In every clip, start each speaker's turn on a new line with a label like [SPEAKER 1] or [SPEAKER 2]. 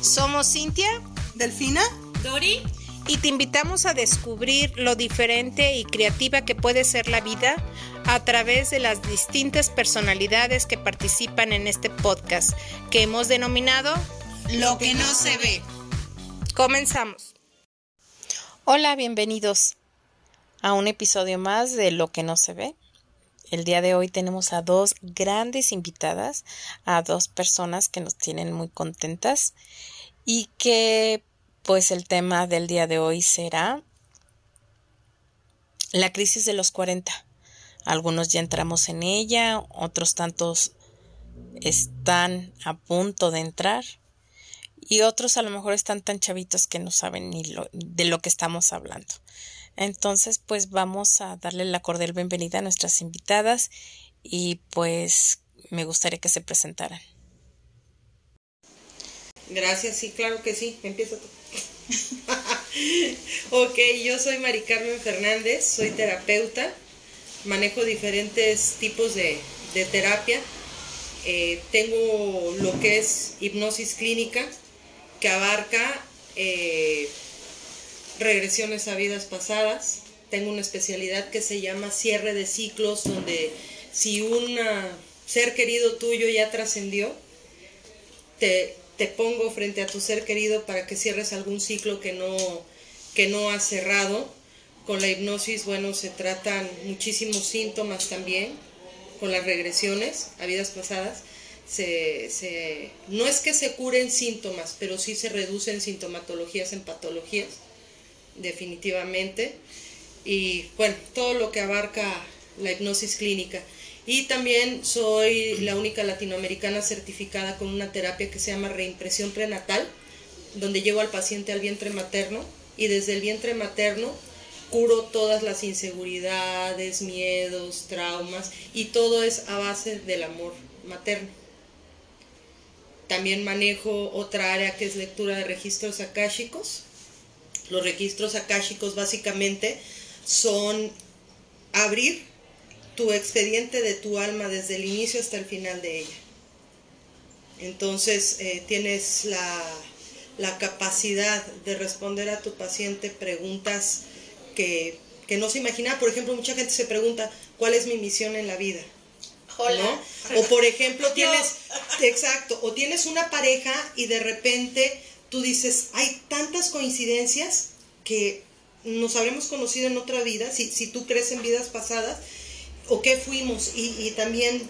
[SPEAKER 1] Somos Cintia,
[SPEAKER 2] Delfina,
[SPEAKER 3] Dori,
[SPEAKER 1] y te invitamos a descubrir lo diferente y creativa que puede ser la vida a través de las distintas personalidades que participan en este podcast que hemos denominado
[SPEAKER 2] lo que no se ve.
[SPEAKER 1] Comenzamos. Hola, bienvenidos a un episodio más de Lo que no se ve. El día de hoy tenemos a dos grandes invitadas, a dos personas que nos tienen muy contentas y que pues el tema del día de hoy será la crisis de los 40. Algunos ya entramos en ella, otros tantos están a punto de entrar y otros a lo mejor están tan chavitos que no saben ni lo, de lo que estamos hablando. Entonces, pues vamos a darle la cordial bienvenida a nuestras invitadas y pues me gustaría que se presentaran.
[SPEAKER 4] Gracias, sí, claro que sí. Empieza tú. ok, yo soy Mari Carmen Fernández, soy terapeuta, manejo diferentes tipos de, terapia. Eh, tengo lo que es hipnosis clínica, que abarca eh, regresiones a vidas pasadas. Tengo una especialidad que se llama cierre de ciclos, donde si un ser querido tuyo ya trascendió, te, te pongo frente a tu ser querido para que cierres algún ciclo que no, que no has cerrado. Con la hipnosis, bueno, se tratan muchísimos síntomas también, con las regresiones a vidas pasadas. Se, se, no es que se curen síntomas, pero sí se reducen sintomatologías en patologías, definitivamente. Y bueno, todo lo que abarca la hipnosis clínica. Y también soy la única latinoamericana certificada con una terapia que se llama reimpresión prenatal, donde llevo al paciente al vientre materno y desde el vientre materno curo todas las inseguridades, miedos, traumas y todo es a base del amor materno. También manejo otra área que es lectura de registros akáshicos. Los registros akáshicos básicamente son abrir tu expediente de tu alma desde el inicio hasta el final de ella. Entonces eh, tienes la, la, capacidad de responder a tu paciente preguntas que, que, no se imagina. Por ejemplo, mucha gente se pregunta, ¿cuál es mi misión en la vida?
[SPEAKER 3] Hola.
[SPEAKER 4] ¿No? O por ejemplo, tienes, exacto, o tienes una pareja y de repente tú dices, hay tantas coincidencias que nos habremos conocido en otra vida, si, si tú crees en vidas pasadas, o qué fuimos, y, y también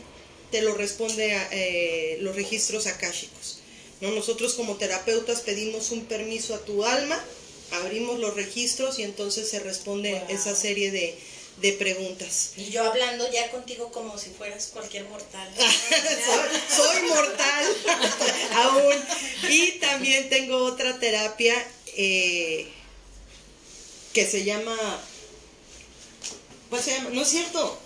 [SPEAKER 4] te lo responde a, eh, los registros akáshicos. ¿no? Nosotros como terapeutas pedimos un permiso a tu alma, abrimos los registros y entonces se responde wow. esa serie de, de, preguntas.
[SPEAKER 3] Y yo hablando ya contigo como si fueras cualquier mortal.
[SPEAKER 4] soy, soy, mortal aún. Y también tengo otra terapia eh, que se llama pues se llama, no es cierto.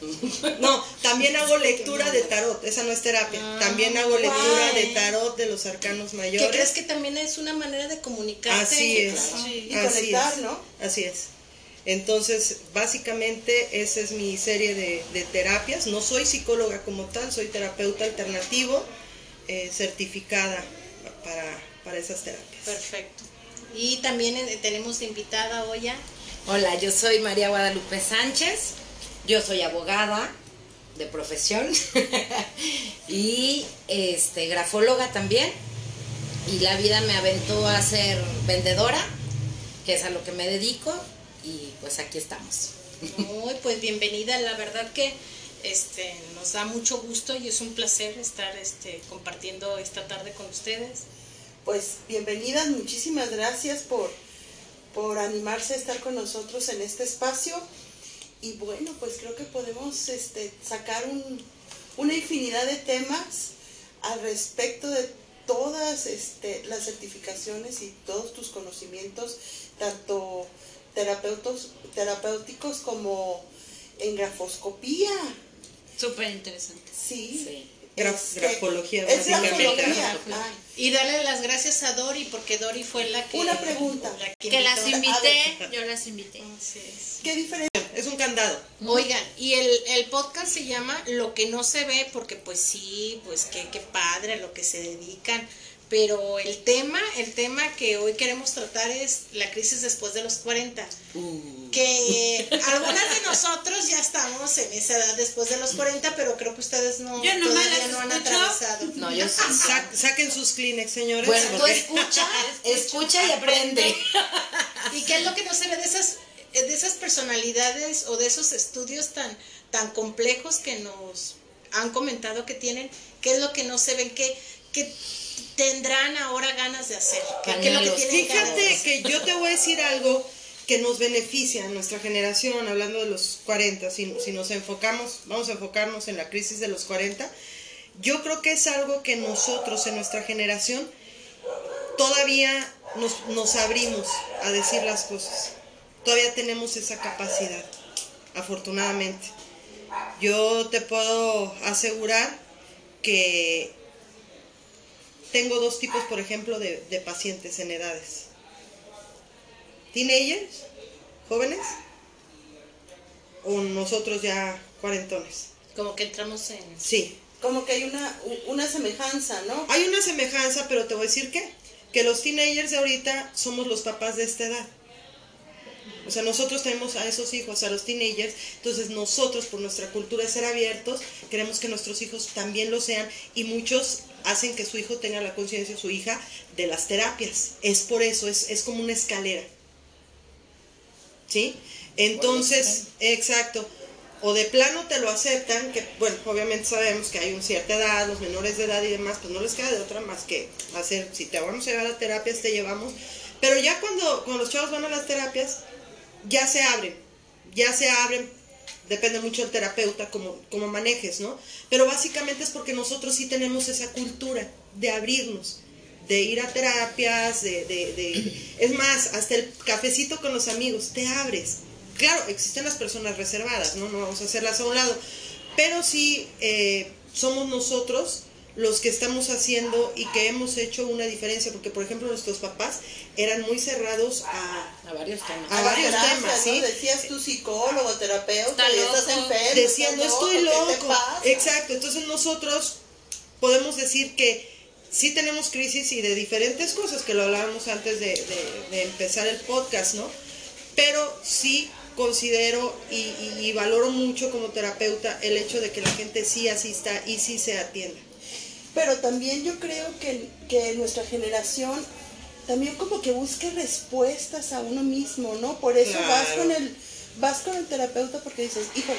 [SPEAKER 4] No, también hago lectura de tarot, esa no es terapia. Ah, también hago lectura de tarot de los arcanos mayores.
[SPEAKER 3] ¿Qué crees que también es una manera de comunicarte?
[SPEAKER 4] Así es.
[SPEAKER 3] Claro.
[SPEAKER 4] Sí,
[SPEAKER 3] y
[SPEAKER 4] así
[SPEAKER 3] conectar,
[SPEAKER 4] es.
[SPEAKER 3] ¿no?
[SPEAKER 4] Así es. Entonces, básicamente esa es mi serie de, de, terapias. No soy psicóloga como tal, soy terapeuta alternativo eh, certificada para, para esas terapias.
[SPEAKER 3] Perfecto. Y también eh, tenemos invitada hoy a
[SPEAKER 5] Hola, yo soy María Guadalupe Sánchez, yo soy abogada de profesión y este grafóloga también y la vida me aventó a ser vendedora, que es a lo que me dedico pues aquí estamos.
[SPEAKER 3] Muy pues bienvenida, la verdad que este nos da mucho gusto y es un placer estar este compartiendo esta tarde con ustedes.
[SPEAKER 2] Pues bienvenidas, muchísimas gracias por por animarse a estar con nosotros en este espacio. Y bueno, pues creo que podemos este, sacar un, una infinidad de temas al respecto de todas este, las certificaciones y todos tus conocimientos, tanto terapeutos, terapéuticos como en grafoscopía.
[SPEAKER 3] Súper interesante.
[SPEAKER 2] Sí.
[SPEAKER 4] sí. Graf, grafología,
[SPEAKER 2] es grafología.
[SPEAKER 3] Ah. Y darle las gracias a Dori, porque Dori fue la que...
[SPEAKER 2] Una pregunta.
[SPEAKER 3] La
[SPEAKER 6] que, que las invité, yo las invité.
[SPEAKER 2] ¿Qué diferencia
[SPEAKER 4] es un candado.
[SPEAKER 3] Oigan, y el, el podcast se llama Lo que no se ve, porque pues sí, pues qué, qué padre a lo que se dedican. Pero el tema, el tema que hoy queremos tratar es la crisis después de los 40. Que algunas de nosotros ya estamos en esa edad después de los 40, pero creo que ustedes no,
[SPEAKER 6] Yo
[SPEAKER 3] todavía no han
[SPEAKER 6] escucho.
[SPEAKER 3] atravesado.
[SPEAKER 5] No, yo sí.
[SPEAKER 4] Sa- saquen sus Kleenex, señores.
[SPEAKER 5] Bueno, tú escucha, escucha y aprende.
[SPEAKER 3] ¿Y qué es lo que no se ve de esas, de esas personalidades o de esos estudios tan, tan complejos que nos han comentado que tienen? ¿Qué es lo que no se ven? ¿Qué, qué tendrán ahora ganas de hacer? ¿Qué, qué es lo que tienen
[SPEAKER 4] Fíjate que yo te voy a decir algo que nos beneficia a nuestra generación, hablando de los 40, si, si nos enfocamos, vamos a enfocarnos en la crisis de los 40, yo creo que es algo que nosotros en nuestra generación todavía nos, nos abrimos a decir las cosas. Todavía tenemos esa capacidad, afortunadamente. Yo te puedo asegurar que tengo dos tipos, por ejemplo, de, de pacientes en edades. Teenagers, jóvenes, o nosotros ya cuarentones.
[SPEAKER 3] Como que entramos en...
[SPEAKER 4] Sí,
[SPEAKER 2] Como que hay una, una semejanza, ¿no?
[SPEAKER 4] hay una semejanza, pero te voy a decir qué, que los teenagers de ahorita somos los papás de esta edad. O sea, nosotros tenemos a esos hijos, a los teenagers, entonces nosotros por nuestra cultura de ser abiertos, queremos que nuestros hijos también lo sean y muchos hacen que su hijo tenga la conciencia, su hija, de las terapias. Es por eso, es, es como una escalera. ¿Sí? Entonces, exacto. O de plano te lo aceptan, que bueno, obviamente sabemos que hay una cierta edad, los menores de edad y demás, pues no les queda de otra más que hacer, si te vamos a llevar a terapias, te llevamos. Pero ya cuando, cuando los chavos van a las terapias, ya se abren, ya se abren, depende mucho del terapeuta, como, como manejes, ¿no? Pero básicamente es porque nosotros sí tenemos esa cultura de abrirnos, de ir a terapias, de, de, es más, hasta el cafecito con los amigos, te abres. Claro, existen las personas reservadas, ¿no? No vamos a hacerlas a un lado, pero sí eh, somos nosotros los que estamos haciendo y que hemos hecho una diferencia, porque por ejemplo nuestros papás eran muy cerrados a,
[SPEAKER 5] A varios temas.
[SPEAKER 4] a varios
[SPEAKER 2] Gracias,
[SPEAKER 4] temas.
[SPEAKER 2] Decías tu psicólogo, terapeuta, y estás enfermo.
[SPEAKER 4] Decían, no estoy
[SPEAKER 2] ¿qué te
[SPEAKER 4] loco. Exacto, entonces nosotros podemos decir que sí tenemos crisis y de diferentes cosas, que lo hablábamos antes de, de- de empezar el podcast, ¿no? Pero sí considero y, y- y valoro mucho como terapeuta el hecho de que la gente sí asista y sí se atienda.
[SPEAKER 2] Pero también yo creo que, que nuestra generación también como que busque respuestas a uno mismo, ¿no? Por eso vas con el vas con el terapeuta porque dices, híjole,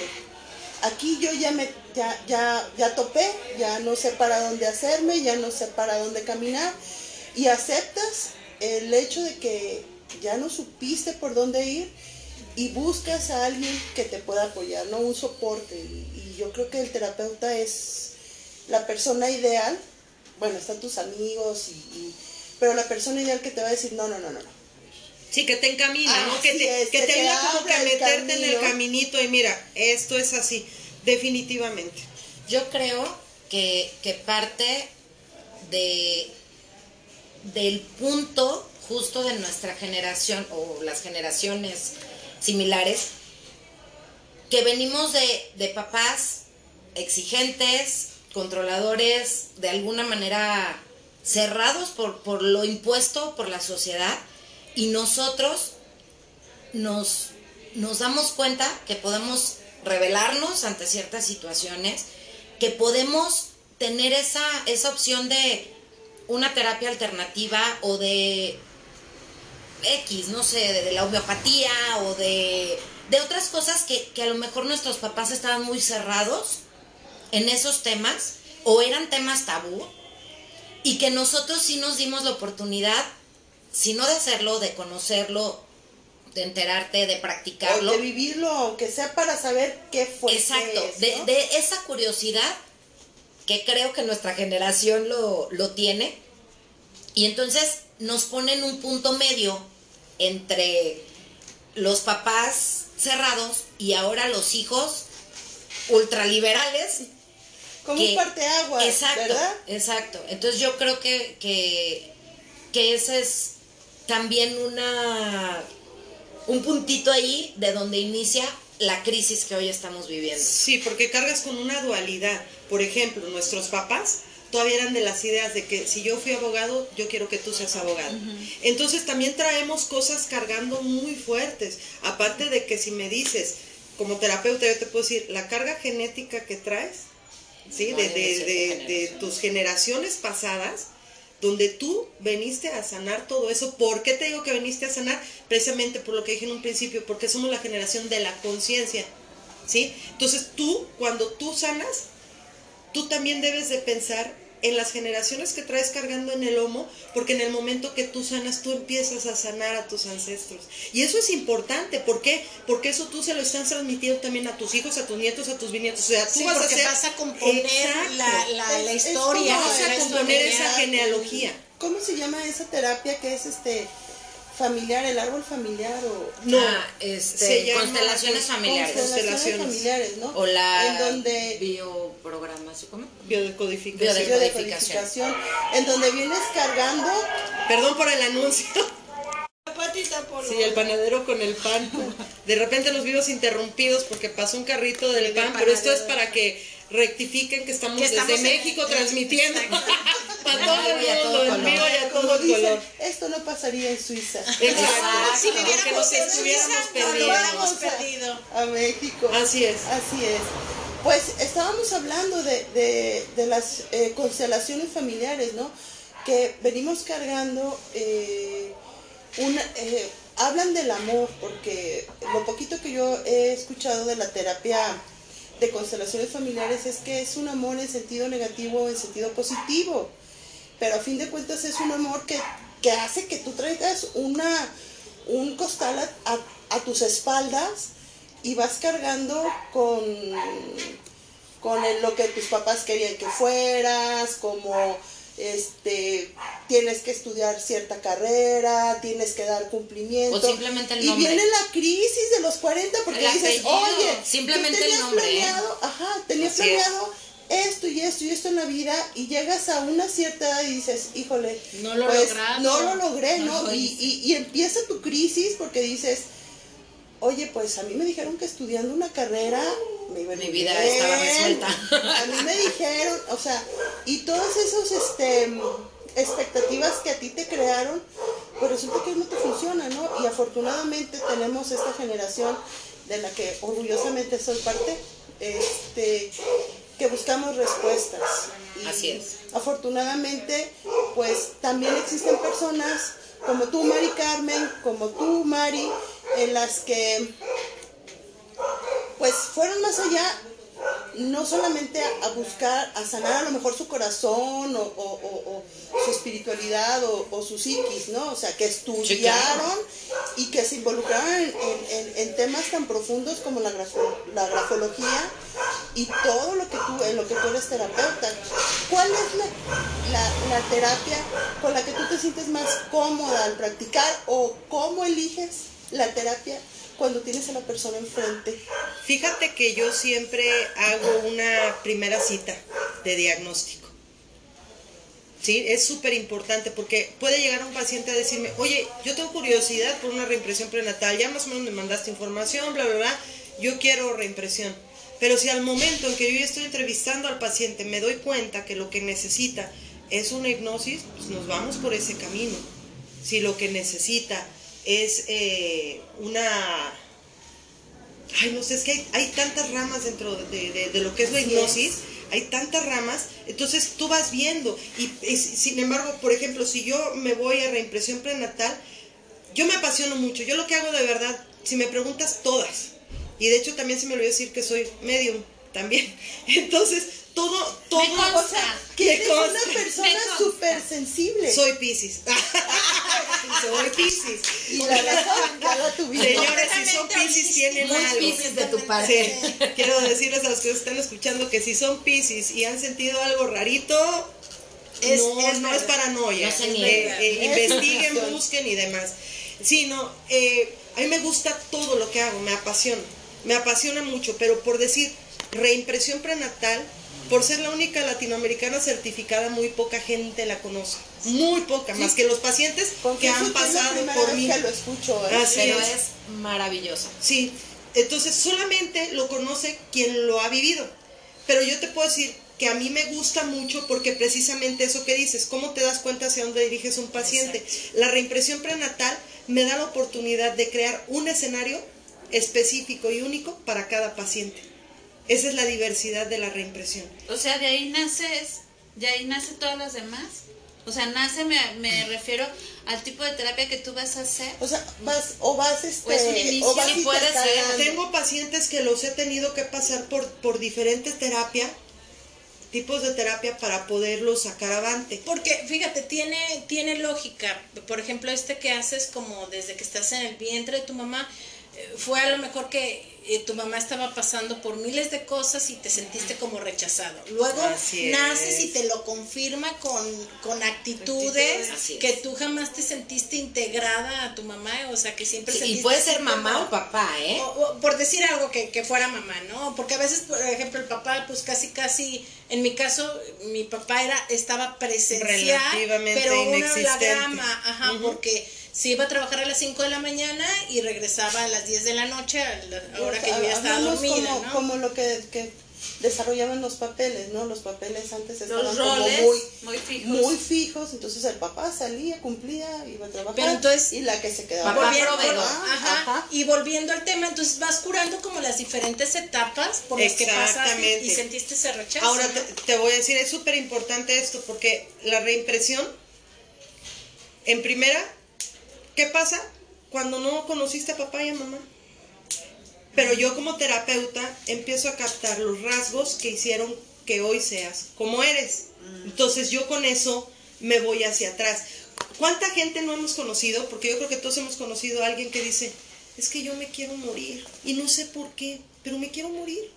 [SPEAKER 2] aquí yo ya me ya ya ya topé, ya no sé para dónde hacerme, ya no sé para dónde caminar y aceptas el hecho de que ya no supiste por dónde ir y buscas a alguien que te pueda apoyar, ¿no? Un soporte y, y yo creo que el terapeuta es la persona ideal, bueno, están tus amigos, y, y- pero la persona ideal que te va a decir, no, no, no, no, no.
[SPEAKER 4] Sí, que te encamina, ¿no? Que te,
[SPEAKER 2] es,
[SPEAKER 4] que te
[SPEAKER 2] te
[SPEAKER 4] ayuda como que a meterte en el caminito y mira, esto es así, definitivamente.
[SPEAKER 5] Yo creo que, que parte de del punto justo de nuestra generación o las generaciones similares, que venimos de, de papás exigentes, controladores, de alguna manera cerrados por, por lo impuesto por la sociedad, y nosotros nos, nos damos cuenta que podemos rebelarnos ante ciertas situaciones, que podemos tener esa, esa opción de una terapia alternativa o de X, no sé, de, la homeopatía o de, de otras cosas que, que a lo mejor nuestros papás estaban muy cerrados en esos temas o eran temas tabú y que nosotros sí nos dimos la oportunidad, si no de hacerlo, de conocerlo, de enterarte, de practicarlo.
[SPEAKER 2] O de vivirlo, aunque sea para saber qué fue.
[SPEAKER 5] Exacto,
[SPEAKER 2] es,
[SPEAKER 5] de,
[SPEAKER 2] ¿no?
[SPEAKER 5] de esa curiosidad que creo que nuestra generación lo, lo tiene. Y entonces nos ponen un punto medio entre los papás cerrados y ahora los hijos ultraliberales.
[SPEAKER 2] Como
[SPEAKER 5] que-
[SPEAKER 2] un parteaguas,
[SPEAKER 5] exacto,
[SPEAKER 2] ¿verdad?
[SPEAKER 5] Exacto. Entonces yo creo que, que, que ese es también una un puntito ahí de donde inicia la crisis que hoy estamos viviendo.
[SPEAKER 4] Sí, porque cargas con una dualidad. Por ejemplo, nuestros papás todavía eran de las ideas de que si yo fui abogado, yo quiero que tú seas abogado. Entonces también traemos cosas cargando muy fuertes. Aparte de que si me dices, como terapeuta, yo te puedo decir, la carga genética que traes, ¿sí? De,
[SPEAKER 5] Viene de
[SPEAKER 4] de-
[SPEAKER 5] siete
[SPEAKER 4] de- de
[SPEAKER 5] generaciones.
[SPEAKER 4] tus generaciones pasadas, donde tú veniste a sanar todo eso. ¿Por qué te digo que veniste a sanar? Precisamente por lo que dije en un principio, porque somos la generación de la conciencia. ¿Sí? Entonces tú, cuando tú sanas, tú también debes de pensar en las generaciones que traes cargando en el lomo, porque en el momento que tú sanas, tú empiezas a sanar a tus ancestros. Y eso es importante, ¿por qué? Porque eso tú se lo estás transmitiendo también a tus hijos, a tus nietos, a tus bisnietos. O sea, tú
[SPEAKER 3] Sí,
[SPEAKER 4] vas a hacer...
[SPEAKER 3] vas a componer la, la, la
[SPEAKER 2] Es- es
[SPEAKER 3] historia.
[SPEAKER 4] Vas a componer esa genealogía.
[SPEAKER 2] ¿Cómo se llama esa terapia que es este familiar, el árbol familiar o
[SPEAKER 4] No,
[SPEAKER 5] Ah, este, constelaciones
[SPEAKER 4] cons-
[SPEAKER 5] familiares.
[SPEAKER 2] constelaciones familiares, ¿no?
[SPEAKER 5] O la
[SPEAKER 2] en donde
[SPEAKER 5] bioprogramación, ¿cómo?
[SPEAKER 4] biodecodificación.
[SPEAKER 5] Biodec-
[SPEAKER 2] biodecodificación, en donde vienes cargando
[SPEAKER 4] Perdón por el anuncio.
[SPEAKER 3] Patita Polo.
[SPEAKER 4] Sí, el panadero con el pan. De repente los vivos interrumpidos porque pasó un carrito del pan, pero esto es para que rectifiquen que estamos,
[SPEAKER 3] Que estamos
[SPEAKER 4] desde México
[SPEAKER 3] en-
[SPEAKER 4] transmitiendo para todo el mundo, en vivo y a todo
[SPEAKER 2] dicen,
[SPEAKER 4] color.
[SPEAKER 2] esto no pasaría en Suiza.
[SPEAKER 4] Exacto,
[SPEAKER 3] Si
[SPEAKER 4] porque
[SPEAKER 3] viviéramos
[SPEAKER 4] nos
[SPEAKER 3] en
[SPEAKER 4] estuviéramos
[SPEAKER 3] Suiza, no lo
[SPEAKER 4] perdiendo.
[SPEAKER 3] hubiéramos
[SPEAKER 2] Vamos a-
[SPEAKER 3] perdido.
[SPEAKER 2] A México.
[SPEAKER 4] Así es.
[SPEAKER 2] Así es. Pues estábamos hablando de, de- de las eh, constelaciones familiares, ¿no? Que venimos cargando, eh, una, eh, hablan del amor, porque lo poquito que yo he escuchado de la terapia de constelaciones familiares es que es un amor en sentido negativo o en sentido positivo, pero a fin de cuentas es un amor que, que hace que tú traigas una, un costal a, tus espaldas y vas cargando con, con lo que tus papás querían que fueras, como este tienes que estudiar cierta carrera, tienes que dar cumplimiento.
[SPEAKER 5] O simplemente el
[SPEAKER 2] y viene la crisis de los 40 porque dices, oye,
[SPEAKER 5] simplemente el nombre, ¿eh?
[SPEAKER 2] planeado, ajá, tenía
[SPEAKER 4] Así es.
[SPEAKER 2] planeado esto y esto y esto en la vida y llegas a una cierta edad y dices, híjole,
[SPEAKER 3] No lo
[SPEAKER 2] pues,
[SPEAKER 3] logrado.
[SPEAKER 2] no lo logré,
[SPEAKER 3] No
[SPEAKER 2] ¿no?
[SPEAKER 3] lo
[SPEAKER 2] y, y, y empieza tu crisis porque dices, oye, pues a mí me dijeron que estudiando una carrera me iba
[SPEAKER 5] Mi vida
[SPEAKER 2] bien.
[SPEAKER 5] estaba resuelta.
[SPEAKER 2] A mí me dijeron, o sea, y todas esas este, expectativas que a ti te crearon, pues resulta que no te funciona, ¿no? Y afortunadamente tenemos esta generación de la que orgullosamente soy parte, este, que buscamos respuestas. Y
[SPEAKER 5] Así es.
[SPEAKER 2] Afortunadamente, pues también existen personas como tú, Mari Carmen, como tú, Mari, en las que pues fueron más allá, no solamente a, a buscar, a sanar a lo mejor su corazón o, o- o- o su espiritualidad o, su psiquis, ¿no? O sea, que estudiaron y que se involucraron en, en- en- en temas tan profundos como la, grafo- la grafología y todo lo que tú, en lo que tú eres terapeuta. ¿Cuál es la, la- la terapia con la que tú te sientes más cómoda al practicar o cómo eliges la terapia cuando tienes a la persona enfrente?
[SPEAKER 4] Fíjate que yo siempre hago una primera cita de diagnóstico. ¿Sí? Es súper importante porque puede llegar un paciente a decirme, oye, yo tengo curiosidad por una reimpresión prenatal, ya más o menos me mandaste información, bla, bla, bla, yo quiero reimpresión. Pero si al momento en que yo estoy entrevistando al paciente me doy cuenta que lo que necesita es una hipnosis, pues nos vamos por ese camino. Si lo que necesita es eh, una Ay, no sé, es que hay, hay tantas ramas dentro de, de- de lo que es la hipnosis, hay tantas ramas, entonces tú vas viendo. Y, y sin embargo, por ejemplo, si yo me voy a reimpresión prenatal, yo me apasiono mucho. Yo lo que hago de verdad, si me preguntas, todas. Y de hecho también se me olvidó decir que soy medium también. Entonces, todo, todo.
[SPEAKER 3] Me consta.
[SPEAKER 2] O sea, que
[SPEAKER 4] Me
[SPEAKER 2] una persona súper sensible.
[SPEAKER 4] Soy Pisces. soy Pisces.
[SPEAKER 2] y la razón ya la tuviste.
[SPEAKER 4] Señores, si son Pisces tienen
[SPEAKER 5] Muy
[SPEAKER 4] algo.
[SPEAKER 5] piscis de tu parte.
[SPEAKER 4] Sí, quiero decirles a los que están escuchando que si son Pisces y han sentido algo rarito,
[SPEAKER 3] Es-
[SPEAKER 4] no,
[SPEAKER 3] es
[SPEAKER 4] no es paranoia.
[SPEAKER 5] No
[SPEAKER 4] Eh, eh, investiguen, busquen y demás. Sí, no, eh, a mí me gusta todo lo que hago, me apasiona. Me apasiona mucho, pero por decir reimpresión prenatal, por ser la única latinoamericana certificada, muy poca gente la conoce. Muy poca, más que los pacientes que han
[SPEAKER 2] que es la
[SPEAKER 4] pasado por mí.
[SPEAKER 2] que lo escucho. ¿eh?
[SPEAKER 4] Así
[SPEAKER 5] Pero
[SPEAKER 4] es.
[SPEAKER 5] es maravilloso.
[SPEAKER 4] Sí, Entonces solamente lo conoce quien lo ha vivido. Pero yo te puedo decir que a mí me gusta mucho porque precisamente eso que dices, cómo te das cuenta hacia dónde diriges un paciente. La reimpresión prenatal me da la oportunidad de crear un escenario específico y único para cada paciente. Esa es la diversidad de la reimpresión.
[SPEAKER 6] O sea, de ahí naces, de ahí nace todas las demás. O sea, nace, me, me refiero al tipo de terapia que tú vas a hacer.
[SPEAKER 2] O sea, vas, o vas, este,
[SPEAKER 6] O es un inicio,
[SPEAKER 2] o vas
[SPEAKER 6] sí puede ser.
[SPEAKER 4] Tengo pacientes que los he tenido que pasar por, por diferentes terapias, tipos de terapia para poderlos sacar avante.
[SPEAKER 3] Porque, fíjate, tiene, tiene lógica. Por ejemplo, este que haces como desde que estás en el vientre de tu mamá, eh, fue a lo mejor que eh, tu mamá estaba pasando por miles de cosas y te sentiste como rechazado. Luego
[SPEAKER 4] Así
[SPEAKER 3] naces
[SPEAKER 4] es.
[SPEAKER 3] y te lo confirma con, con actitudes que tú jamás te sentiste integrada a tu mamá, o sea, que siempre
[SPEAKER 5] Sí, y
[SPEAKER 3] sentiste
[SPEAKER 5] puede ser mamá o papá, ¿eh?
[SPEAKER 3] o- o por decir algo que, que fuera mamá, ¿no? Porque a veces, por ejemplo, el papá, pues casi, casi, en mi caso, mi papá era, estaba presencial,
[SPEAKER 4] Relativamente
[SPEAKER 3] pero una holograma, ajá, porque se iba a trabajar a las 5 de la mañana y regresaba a las 10 de la noche, a la hora que yo ya estaba dormida,
[SPEAKER 2] como,
[SPEAKER 3] ¿no?
[SPEAKER 2] como lo que, que desarrollaban los papeles, ¿no? Los papeles antes estaban
[SPEAKER 6] Los
[SPEAKER 2] como muy,
[SPEAKER 6] muy fijos.
[SPEAKER 2] muy fijos, entonces el papá salía, cumplía, iba a trabajar
[SPEAKER 3] Pero entonces-
[SPEAKER 2] y la que se quedaba
[SPEAKER 5] Papá
[SPEAKER 3] Volviendo- ajá,
[SPEAKER 2] ajá.
[SPEAKER 3] y volviendo al tema, entonces vas curando como las diferentes etapas por las que pasaste
[SPEAKER 4] Exactamente.
[SPEAKER 3] y sentiste ese rechazo.
[SPEAKER 4] Ahora te, te voy a decir, es súper importante esto porque la reimpresión, en primera, ¿qué pasa cuando no conociste a papá y a mamá? Pero yo como terapeuta empiezo a captar los rasgos que hicieron que hoy seas como eres. Entonces yo con eso me voy hacia atrás. ¿Cuánta gente no hemos conocido? Porque yo creo que todos hemos conocido a alguien que dice, es que yo me quiero morir y no sé por qué, pero me quiero morir.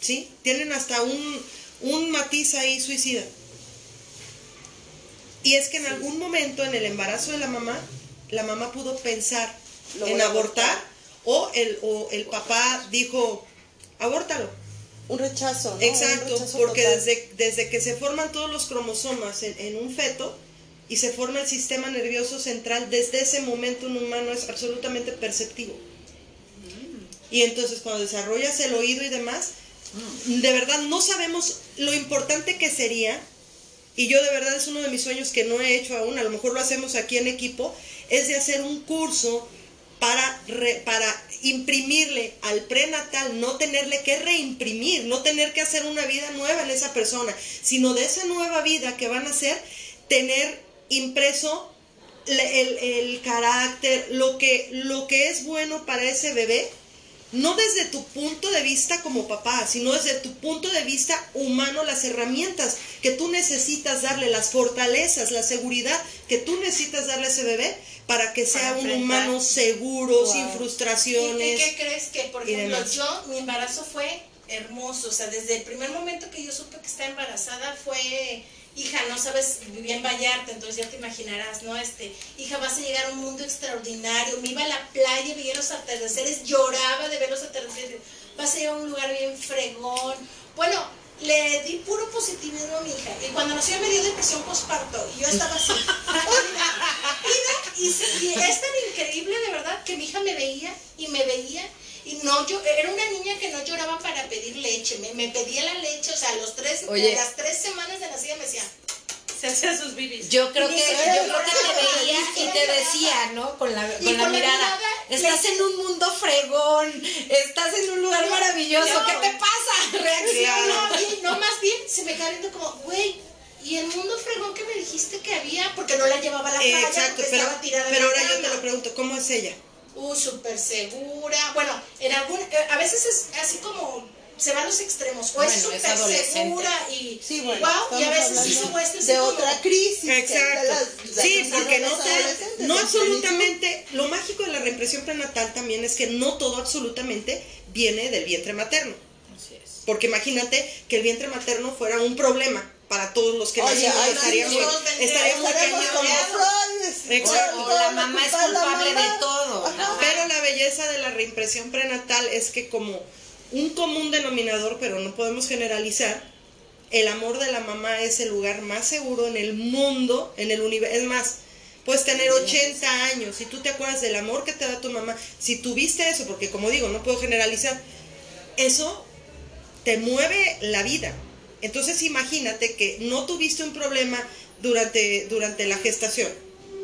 [SPEAKER 4] ¿sí? Tienen hasta un, un matiz ahí suicida. Y es que en algún momento en el embarazo de la mamá, la mamá pudo pensar
[SPEAKER 2] Lo
[SPEAKER 4] en abortar,
[SPEAKER 2] abortar.
[SPEAKER 4] o el, o el papá dijo, abórtalo.
[SPEAKER 2] un rechazo, ¿no? Un
[SPEAKER 4] Exacto,
[SPEAKER 2] rechazo
[SPEAKER 4] porque
[SPEAKER 2] total.
[SPEAKER 4] desde, desde que se forman todos los cromosomas en, en un feto y se forma el sistema nervioso central, desde ese momento un humano es absolutamente perceptivo. Y entonces cuando desarrollas el oído y demás, de verdad no sabemos lo importante que sería, y yo de verdad es uno de mis sueños que no he hecho aún, a lo mejor lo hacemos aquí en equipo, es de hacer un curso para, para imprimirle al prenatal, no tenerle que reimprimir, no tener que hacer una vida nueva en esa persona, sino de esa nueva vida que van a hacer, tener impreso le- el, el carácter, lo que, lo que es bueno para ese bebé, no desde tu punto de vista como papá, sino desde tu punto de vista humano, las herramientas que tú necesitas darle, las fortalezas, la seguridad que tú necesitas darle a ese bebé para que sea
[SPEAKER 3] Para
[SPEAKER 4] un humano seguro, sin
[SPEAKER 3] ¿Y, y
[SPEAKER 4] frustraciones.
[SPEAKER 3] qué crees que, por ejemplo, yo, mi embarazo fue hermoso, o sea, desde el primer momento que yo supe que estaba embarazada fue, hija, no sabes, vivía en Vallarta, entonces ya te imaginarás, ¿no? Este, hija, vas a llegar a un mundo extraordinario, me iba a la playa, veía los atardeceres, lloraba de ver los atardeceres, vas a llegar a un lugar bien fregón. Bueno, le di puro positivismo a mi hija, y cuando nació me dio depresión postparto, y yo estaba así. Y, se- y es tan increíble de verdad que mi hija me veía y me veía y no yo era una niña que no lloraba para pedir leche, me, me pedía la leche, o sea, a los tres,
[SPEAKER 5] Oye.
[SPEAKER 3] las tres semanas de nacida me decía,
[SPEAKER 6] Se hacía sus bibis.
[SPEAKER 5] Yo creo que, yo creo que
[SPEAKER 3] "Lloraba,
[SPEAKER 5] te veía
[SPEAKER 3] y
[SPEAKER 5] te
[SPEAKER 3] mirada".
[SPEAKER 5] decía, ¿no? Con la, con la
[SPEAKER 3] con la
[SPEAKER 5] mirada.
[SPEAKER 3] mirada,
[SPEAKER 5] Estás
[SPEAKER 3] le-
[SPEAKER 5] en un mundo fregón, estás en un lugar
[SPEAKER 3] No,
[SPEAKER 5] maravilloso.
[SPEAKER 3] no.
[SPEAKER 5] ¿Qué te pasa? Reacciona.
[SPEAKER 3] no, más bien se me viendo como, güey, y el mundo fregón que me dijiste que había, porque no la llevaba a la playa,
[SPEAKER 4] Exacto,
[SPEAKER 3] porque
[SPEAKER 4] pero,
[SPEAKER 3] estaba tirada en
[SPEAKER 4] pero
[SPEAKER 3] la
[SPEAKER 4] ahora yo te lo pregunto, ¿cómo es ella?
[SPEAKER 3] Uh, súper segura. Bueno, en algún, eh, a veces es así como se van los extremos. O es
[SPEAKER 5] Bueno, es
[SPEAKER 3] súper segura y
[SPEAKER 2] Sí, bueno,
[SPEAKER 3] wow, y a veces sí se así
[SPEAKER 2] de
[SPEAKER 3] como-
[SPEAKER 2] otra crisis.
[SPEAKER 4] Exacto.
[SPEAKER 2] las-
[SPEAKER 4] Sí, porque no, no
[SPEAKER 2] plenitud.
[SPEAKER 4] absolutamente, lo mágico de la reimpresión prenatal también es que no todo absolutamente viene del vientre materno. Porque imagínate que el vientre materno fuera un problema para todos los que
[SPEAKER 2] Oye, ay,
[SPEAKER 4] estaría muy, estaría muy. Exacto.
[SPEAKER 5] La mamá es culpable
[SPEAKER 2] mamá.
[SPEAKER 5] de todo.
[SPEAKER 4] Pero la belleza de la reimpresión prenatal es que como un común denominador, pero no podemos generalizar, el amor de la mamá es el lugar más seguro en el mundo, en el universo. Es más, puedes tener 80 años y tú te acuerdas del amor que te da tu mamá, si tuviste eso, porque como digo, no puedo generalizar, eso te mueve la vida. Entonces imagínate que no tuviste un problema durante, durante la gestación,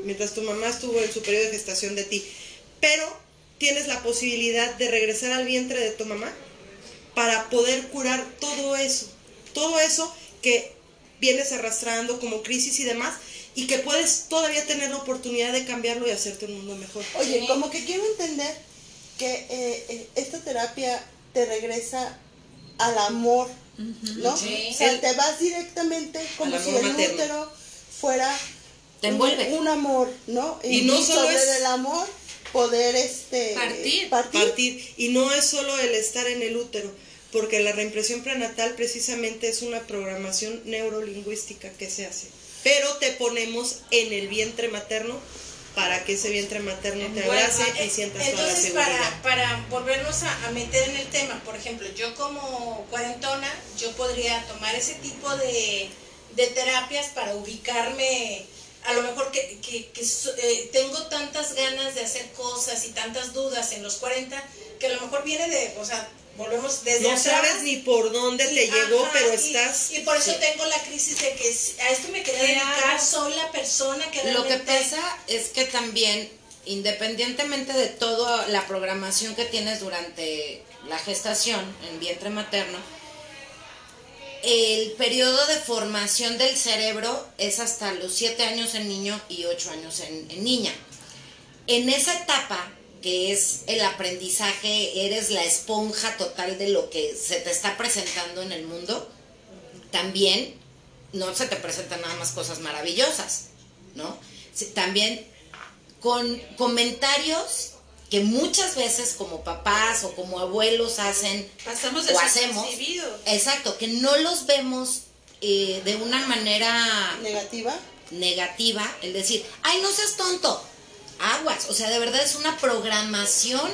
[SPEAKER 4] mientras tu mamá estuvo en su periodo de gestación de ti, pero tienes la posibilidad de regresar al vientre de tu mamá para poder curar todo eso, todo eso que vienes arrastrando como crisis y demás, y que puedes todavía tener la oportunidad de cambiarlo y hacerte un mundo mejor.
[SPEAKER 2] Oye, como que quiero entender que eh, eh, esta terapia te regresa al amor, ¿no?
[SPEAKER 3] Sí.
[SPEAKER 2] O sea, te vas directamente como si el
[SPEAKER 4] materno.
[SPEAKER 2] útero fuera
[SPEAKER 5] Te
[SPEAKER 2] un-
[SPEAKER 5] envuelve.
[SPEAKER 2] Un, amor, ¿no?
[SPEAKER 4] Y no solo
[SPEAKER 2] sobre
[SPEAKER 4] es-
[SPEAKER 2] el amor poder este
[SPEAKER 6] Partir.
[SPEAKER 2] partir.
[SPEAKER 4] partir. Y no es solo el estar en el útero, porque la reimpresión prenatal precisamente es una programación neurolingüística que se hace. Pero te ponemos en el vientre materno para que ese vientre materno te abrace y sientas toda la
[SPEAKER 3] Entonces,
[SPEAKER 4] seguridad.
[SPEAKER 3] para, para volvernos a, a meter en el tema, por ejemplo, yo como cuarentona, yo podría tomar ese tipo de, de terapias para ubicarme, a lo mejor que, que- que eh, tengo tantas ganas de hacer cosas y tantas dudas en los 40, que a lo mejor viene de, o sea, volvemos desde
[SPEAKER 4] No
[SPEAKER 3] atrás.
[SPEAKER 4] sabes ni por dónde te
[SPEAKER 3] Y-
[SPEAKER 4] llegó,
[SPEAKER 3] ajá,
[SPEAKER 4] pero
[SPEAKER 3] y-
[SPEAKER 4] estás...
[SPEAKER 3] Y por eso
[SPEAKER 4] sí.
[SPEAKER 3] tengo la crisis de que a esto me quería
[SPEAKER 5] ¿Qué
[SPEAKER 3] dedicar, soy la persona que
[SPEAKER 5] Lo que pasa es que también, independientemente de toda la programación que tienes durante la gestación en vientre materno, el periodo de formación del cerebro es hasta los 7 años en niño y 8 años en, en niña. En esa etapa, que es el aprendizaje, eres la esponja total de lo que se te está presentando en el mundo, también no se te presentan nada más cosas maravillosas, ¿no? También con comentarios que muchas veces como papás o como abuelos hacen
[SPEAKER 6] Pasamos
[SPEAKER 5] o hacemos, exacto, que no los vemos eh, de una manera
[SPEAKER 2] negativa.
[SPEAKER 5] negativa, el decir, ay, no seas tonto, aguas, o sea, de verdad es una programación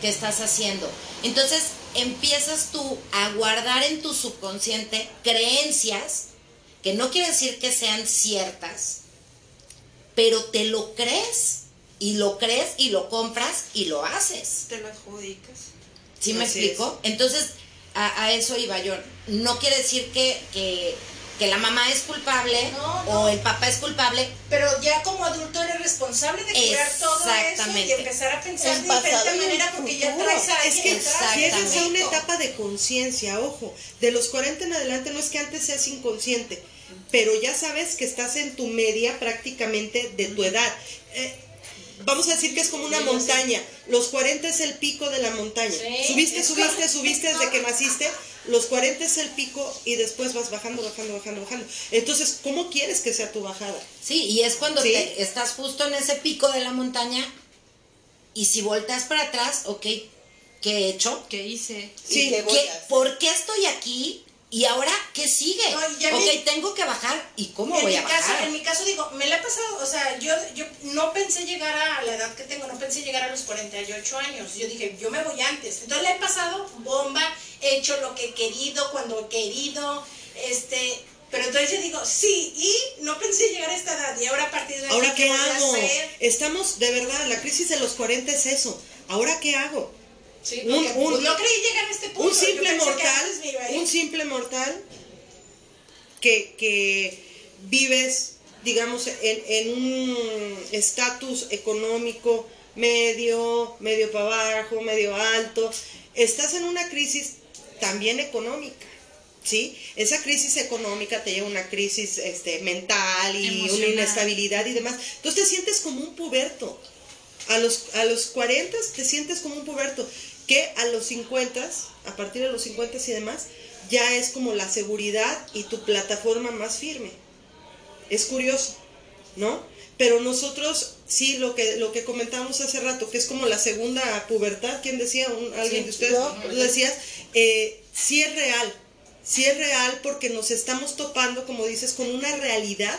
[SPEAKER 5] que estás haciendo. Entonces empiezas tú a guardar en tu subconsciente creencias que no quiere decir que sean ciertas, pero te lo crees y lo crees y lo compras y lo haces.
[SPEAKER 6] Te lo adjudicas.
[SPEAKER 5] ¿Sí me
[SPEAKER 4] Así
[SPEAKER 5] explico? Entonces, a, a eso iba yo. No quiere decir que, que, que la mamá es culpable
[SPEAKER 3] No, no.
[SPEAKER 5] o el papá es culpable.
[SPEAKER 3] Pero ya como adulto eres responsable de curar todo eso y empezar a pensar
[SPEAKER 2] El
[SPEAKER 3] de diferente manera porque ya traes a
[SPEAKER 4] Es que llegas a una etapa de conciencia, ojo, de los 40 en adelante no es que antes seas inconsciente, pero ya sabes que estás en tu media prácticamente de tu edad. Eh, vamos a decir que es como una montaña, los 40 es el pico de la montaña.
[SPEAKER 3] Sí,
[SPEAKER 4] subiste, subiste, subiste desde que naciste, los 40 es el pico y después vas bajando, bajando, bajando, bajando. Entonces, ¿cómo quieres que sea tu bajada?
[SPEAKER 5] Sí, y es cuando
[SPEAKER 4] Sí.
[SPEAKER 5] te- estás justo en ese pico de la montaña y si volteas para atrás, ok, ¿qué he hecho?
[SPEAKER 6] ¿Qué hice?
[SPEAKER 4] Sí,
[SPEAKER 2] ¿Y qué voy
[SPEAKER 5] ¿Qué-
[SPEAKER 2] a hacer?
[SPEAKER 5] ¿Por qué estoy aquí? ¿Y ahora qué sigue?
[SPEAKER 3] No,
[SPEAKER 5] ok,
[SPEAKER 3] mi-
[SPEAKER 5] tengo que bajar. ¿Y cómo
[SPEAKER 3] en
[SPEAKER 5] voy
[SPEAKER 3] mi
[SPEAKER 5] a bajar?
[SPEAKER 3] caso, en mi caso digo, me la he pasado, o sea, yo, yo no pensé llegar a la edad que tengo, no pensé llegar a los 48 años. Yo dije, yo me voy antes. Entonces la he pasado bomba, he hecho lo que he querido, cuando he querido, este, pero entonces yo digo, sí, y no pensé llegar a esta edad, y ahora a partir de
[SPEAKER 4] ¿Ahora qué hago? Estamos, de verdad, la crisis de los 40 es eso. ¿Ahora qué hago?
[SPEAKER 3] Sí,
[SPEAKER 4] Un-
[SPEAKER 3] pues, no creí llegar a este punto.
[SPEAKER 4] un simple mortal, un simple mortal que, que vives, digamos, en, en un estatus económico medio, medio para abajo, medio alto, estás en una crisis también económica. ¿Sí? Esa crisis económica te lleva a una crisis este, mental y una inestabilidad y demás. Entonces te sientes como un puberto. A los, a los 40 te sientes como un puberto, que a los 50, a partir de los 50 y demás, ya es como la seguridad y tu plataforma más firme. Es curioso, ¿no? Pero nosotros, sí, lo que, lo que comentábamos hace rato, que es como la segunda pubertad, ¿quién decía? Un- ¿Alguien
[SPEAKER 2] Sí,
[SPEAKER 4] de ustedes?
[SPEAKER 2] yo.
[SPEAKER 4] Tú decías, eh, sí es real, sí es real porque nos estamos topando, como dices, con una realidad